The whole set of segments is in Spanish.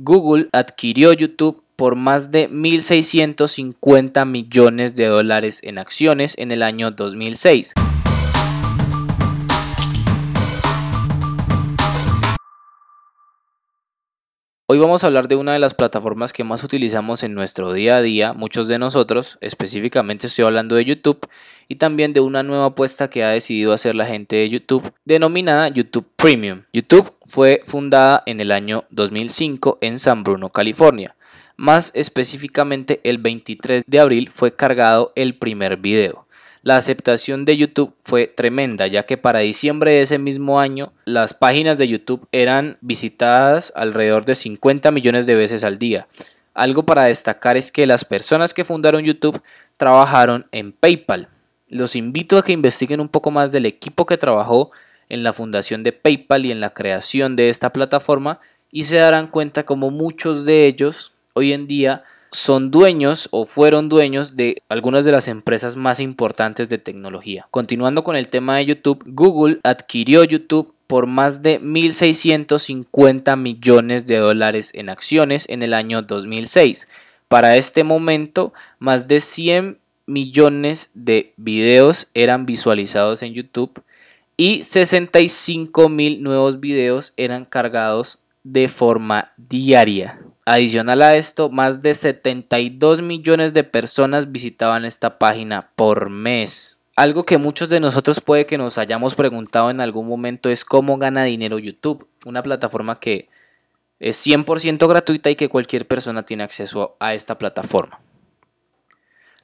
Google adquirió YouTube por más de 1.650 millones de dólares en acciones en el año 2006. Hoy vamos a hablar de una de las plataformas que más utilizamos en nuestro día a día, muchos de nosotros, específicamente estoy hablando de YouTube, y también de una nueva apuesta que ha decidido hacer la gente de YouTube, denominada YouTube Premium. YouTube fue fundada en el año 2005 en San Bruno, California. Más específicamente, el 23 de abril fue cargado el primer video. La aceptación de YouTube fue tremenda, ya que para diciembre de ese mismo año las páginas de YouTube eran visitadas alrededor de 50 millones de veces al día. Algo para destacar es que las personas que fundaron YouTube trabajaron en PayPal. Los invito a que investiguen un poco más del equipo que trabajó en la fundación de PayPal y en la creación de esta plataforma y se darán cuenta como muchos de ellos hoy en día son dueños o fueron dueños de algunas de las empresas más importantes de tecnología. Continuando con el tema de YouTube, Google adquirió YouTube por más de 1.650 millones de dólares en acciones en el año 2006. Para este momento, más de 100 millones de videos eran visualizados en YouTube y 65 mil nuevos videos eran cargados de forma diaria. Adicional a esto, más de 72 millones de personas visitaban esta página por mes. Algo que muchos de nosotros puede que nos hayamos preguntado en algún momento es cómo gana dinero YouTube, una plataforma que es 100% gratuita y que cualquier persona tiene acceso a esta plataforma.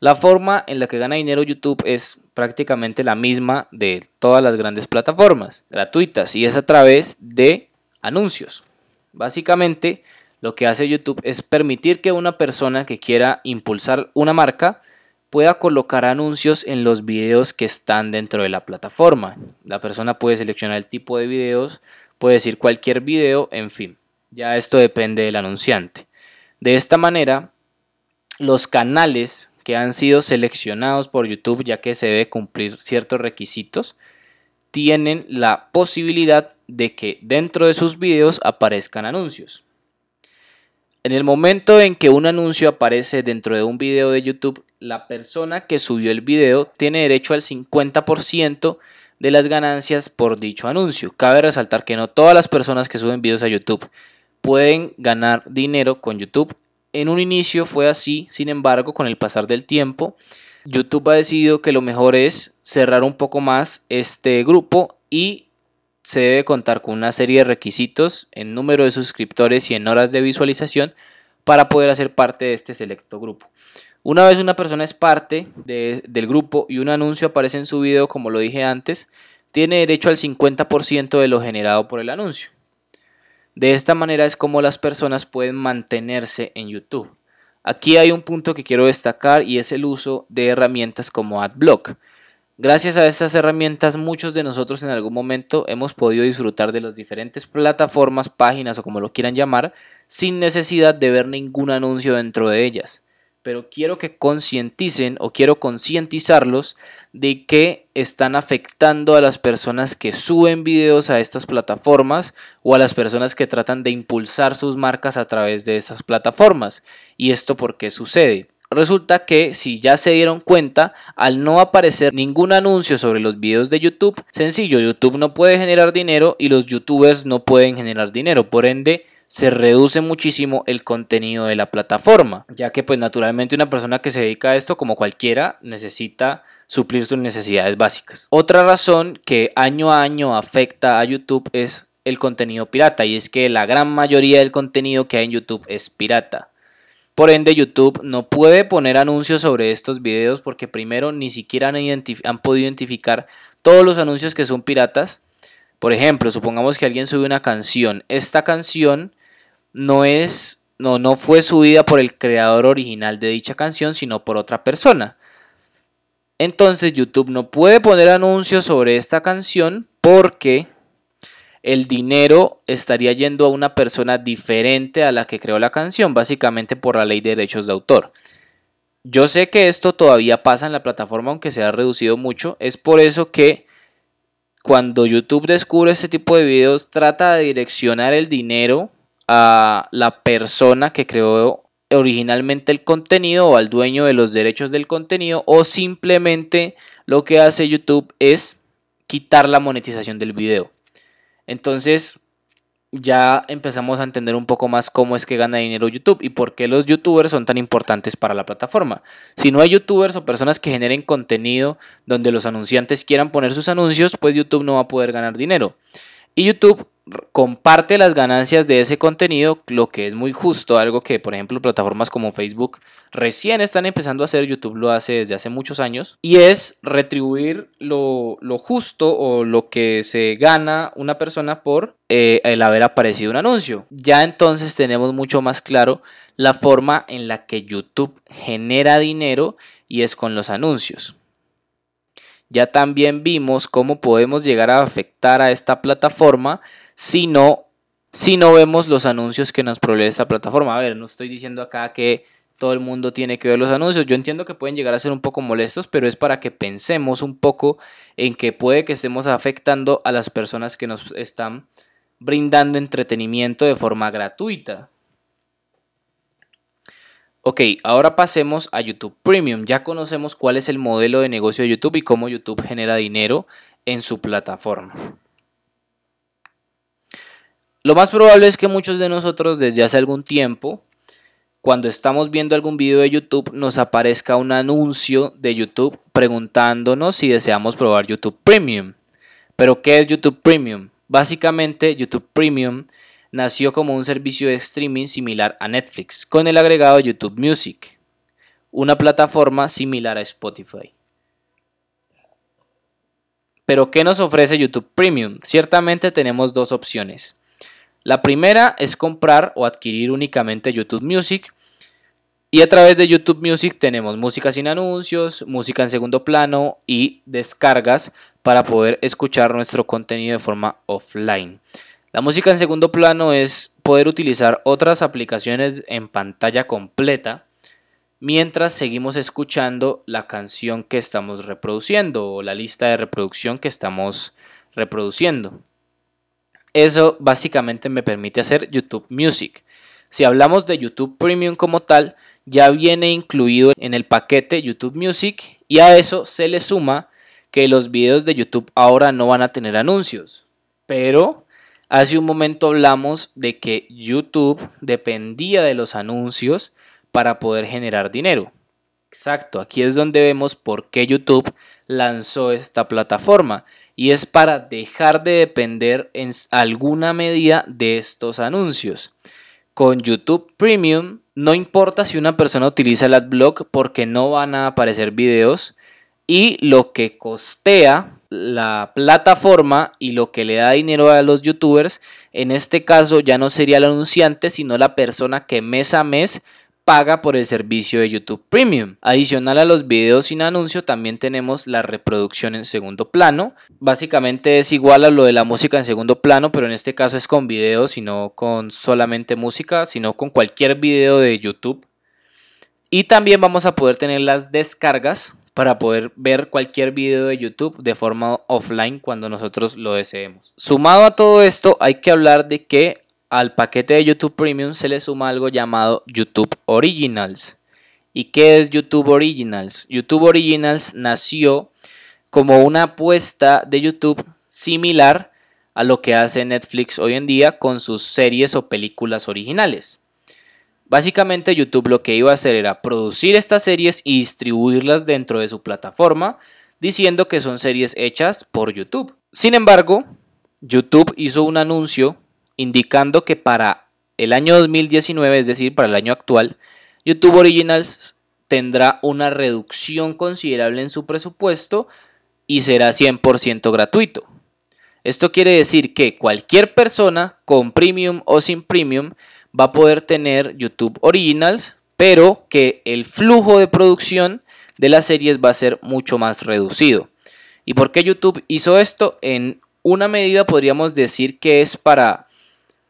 La forma en la que gana dinero YouTube es prácticamente la misma de todas las grandes plataformas gratuitas y es a través de anuncios. Básicamente, lo que hace YouTube es permitir que una persona que quiera impulsar una marca pueda colocar anuncios en los videos que están dentro de la plataforma. La persona puede seleccionar el tipo de videos, puede decir cualquier video, en fin. Ya esto depende del anunciante. De esta manera, los canales que han sido seleccionados por YouTube, ya que se debe cumplir ciertos requisitos, tienen la posibilidad de que dentro de sus videos aparezcan anuncios. En el momento en que un anuncio aparece dentro de un video de YouTube, la persona que subió el video tiene derecho al 50% de las ganancias por dicho anuncio. Cabe resaltar que no todas las personas que suben videos a YouTube pueden ganar dinero con YouTube. En un inicio fue así, sin embargo, con el pasar del tiempo, YouTube ha decidido que lo mejor es cerrar un poco más este grupo y se debe contar con una serie de requisitos en número de suscriptores y en horas de visualización para poder hacer parte de este selecto grupo. Una vez una persona es parte del grupo y un anuncio aparece en su video, como lo dije antes, tiene derecho al 50% de lo generado por el anuncio. De esta manera es como las personas pueden mantenerse en YouTube. Aquí hay un punto que quiero destacar y es el uso de herramientas como AdBlock. Gracias a estas herramientas, muchos de nosotros en algún momento hemos podido disfrutar de las diferentes plataformas, páginas o como lo quieran llamar, sin necesidad de ver ningún anuncio dentro de ellas. Pero quiero que concienticen o quiero concientizarlos de que están afectando a las personas que suben videos a estas plataformas o a las personas que tratan de impulsar sus marcas a través de esas plataformas. ¿Y esto por qué sucede? Resulta que si ya se dieron cuenta, al no aparecer ningún anuncio sobre los videos de YouTube, sencillo, YouTube no puede generar dinero y los youtubers no pueden generar dinero. Por ende, se reduce muchísimo el contenido de la plataforma, ya que pues naturalmente una persona que se dedica a esto como cualquiera necesita suplir sus necesidades básicas. Otra razón que año a año afecta a YouTube es el contenido pirata y es que la gran mayoría del contenido que hay en YouTube es pirata. Por ende, YouTube no puede poner anuncios sobre estos videos porque primero ni siquiera han, podido identificar todos los anuncios que son piratas. Por ejemplo, supongamos que alguien sube una canción. Esta canción no es, no, no fue subida por el creador original de dicha canción, sino por otra persona. Entonces YouTube no puede poner anuncios sobre esta canción porque el dinero estaría yendo a una persona diferente a la que creó la canción, básicamente por la ley de derechos de autor. Yo sé que esto todavía pasa en la plataforma, aunque se ha reducido mucho. Es por eso que cuando YouTube descubre este tipo de videos, trata de direccionar el dinero a la persona que creó originalmente el contenido o al dueño de los derechos del contenido o simplemente lo que hace YouTube es quitar la monetización del video. Entonces ya empezamos a entender un poco más cómo es que gana dinero YouTube y por qué los youtubers son tan importantes para la plataforma. Si no hay youtubers o personas que generen contenido donde los anunciantes quieran poner sus anuncios, pues YouTube no va a poder ganar dinero. Y YouTube comparte las ganancias de ese contenido, lo que es muy justo, algo que por ejemplo plataformas como Facebook recién están empezando a hacer, YouTube lo hace desde hace muchos años, y es retribuir lo, justo o lo que se gana una persona por eh, el haber aparecido un anuncio. Ya entonces tenemos mucho más claro la forma en la que YouTube genera dinero y es con los anuncios. Ya también vimos cómo podemos llegar a afectar a esta plataforma si no, si no vemos los anuncios que nos provee esta plataforma. A ver, no estoy diciendo acá que todo el mundo tiene que ver los anuncios. Yo entiendo que pueden llegar a ser un poco molestos, pero es para que pensemos un poco en que puede que estemos afectando a las personas que nos están brindando entretenimiento de forma gratuita. Ok, ahora pasemos a YouTube Premium. Ya conocemos cuál es el modelo de negocio de YouTube y cómo YouTube genera dinero en su plataforma. Lo más probable es que muchos de nosotros desde hace algún tiempo, cuando estamos viendo algún video de YouTube, nos aparezca un anuncio de YouTube preguntándonos si deseamos probar YouTube Premium. Pero ¿qué es YouTube Premium? Básicamente YouTube Premium nació como un servicio de streaming similar a Netflix, con el agregado YouTube Music, una plataforma similar a Spotify. Pero ¿qué nos ofrece YouTube Premium? Ciertamente tenemos dos opciones. La primera es comprar o adquirir únicamente YouTube Music. Y a través de YouTube Music tenemos música sin anuncios, música en segundo plano y descargas para poder escuchar nuestro contenido de forma offline. La música en segundo plano es poder utilizar otras aplicaciones en pantalla completa mientras seguimos escuchando la canción que estamos reproduciendo o la lista de reproducción que estamos reproduciendo. Eso básicamente me permite hacer YouTube Music. Si hablamos de YouTube Premium como tal, ya viene incluido en el paquete YouTube Music y a eso se le suma que los videos de YouTube ahora no van a tener anuncios. Pero hace un momento hablamos de que YouTube dependía de los anuncios para poder generar dinero. Exacto, aquí es donde vemos por qué YouTube lanzó esta plataforma y es para dejar de depender en alguna medida de estos anuncios. Con YouTube Premium no importa si una persona utiliza el AdBlock porque no van a aparecer videos y lo que costea la plataforma y lo que le da dinero a los youtubers, en este caso ya no sería el anunciante, sino la persona que mes a mes paga por el servicio de YouTube Premium. Adicional a los videos sin anuncio, también tenemos la reproducción en segundo plano. Básicamente es igual a lo de la música en segundo plano, pero en este caso es con videos y no con solamente música, sino con cualquier video de YouTube. Y también vamos a poder tener las descargas para poder ver cualquier video de YouTube de forma offline cuando nosotros lo deseemos. Sumado a todo esto, hay que hablar de que al paquete de YouTube Premium se le suma algo llamado YouTube Originals. ¿Y qué es YouTube Originals? YouTube Originals nació como una apuesta de YouTube similar a lo que hace Netflix hoy en día con sus series o películas originales. Básicamente YouTube lo que iba a hacer era producir estas series y distribuirlas dentro de su plataforma, diciendo que son series hechas por YouTube. Sin embargo, YouTube hizo un anuncio indicando que para el año 2019, es decir, para el año actual, YouTube Originals tendrá una reducción considerable en su presupuesto y será 100% gratuito. Esto quiere decir que cualquier persona con premium o sin premium va a poder tener YouTube Originals, pero que el flujo de producción de las series va a ser mucho más reducido. ¿Y por qué YouTube hizo esto? En una medida podríamos decir que es para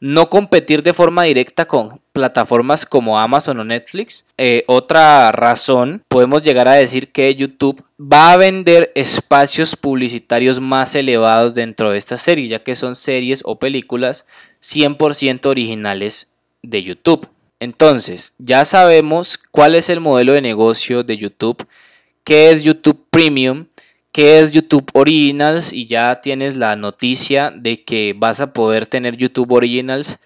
no competir de forma directa con plataformas como Amazon o Netflix. Eh, otra razón, podemos llegar a decir que YouTube va a vender espacios publicitarios más elevados dentro de esta serie, ya que son series o películas 100% originales de YouTube. Entonces, ya sabemos cuál es el modelo de negocio de YouTube, qué es YouTube Premium, qué es YouTube Originals y ya tienes la noticia de que vas a poder tener YouTube Originals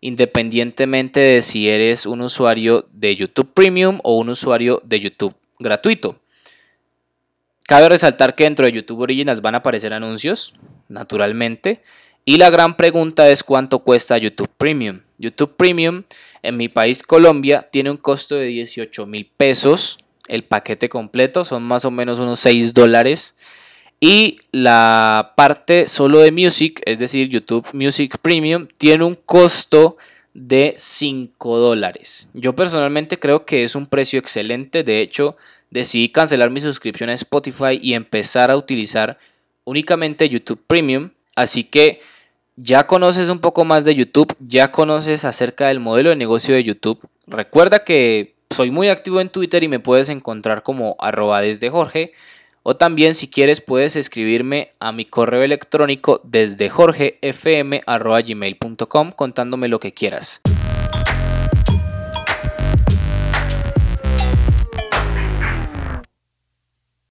independientemente de si eres un usuario de YouTube Premium o un usuario de YouTube gratuito. Cabe resaltar que dentro de YouTube Originals van a aparecer anuncios, naturalmente, y la gran pregunta es cuánto cuesta YouTube Premium. YouTube Premium en mi país Colombia tiene un costo de 18 mil pesos. El paquete completo son más o menos unos 6 dólares. Y la parte solo de Music, es decir, YouTube Music Premium, tiene un costo de 5 dólares. Yo personalmente creo que es un precio excelente. De hecho, decidí cancelar mi suscripción a Spotify y empezar a utilizar únicamente YouTube Premium. Así que ya conoces un poco más de YouTube, ya conoces acerca del modelo de negocio de YouTube. Recuerda que soy muy activo en Twitter y me puedes encontrar como arroba desde Jorge. O también si quieres puedes escribirme a mi correo electrónico desde jorgefm.gmail.com contándome lo que quieras.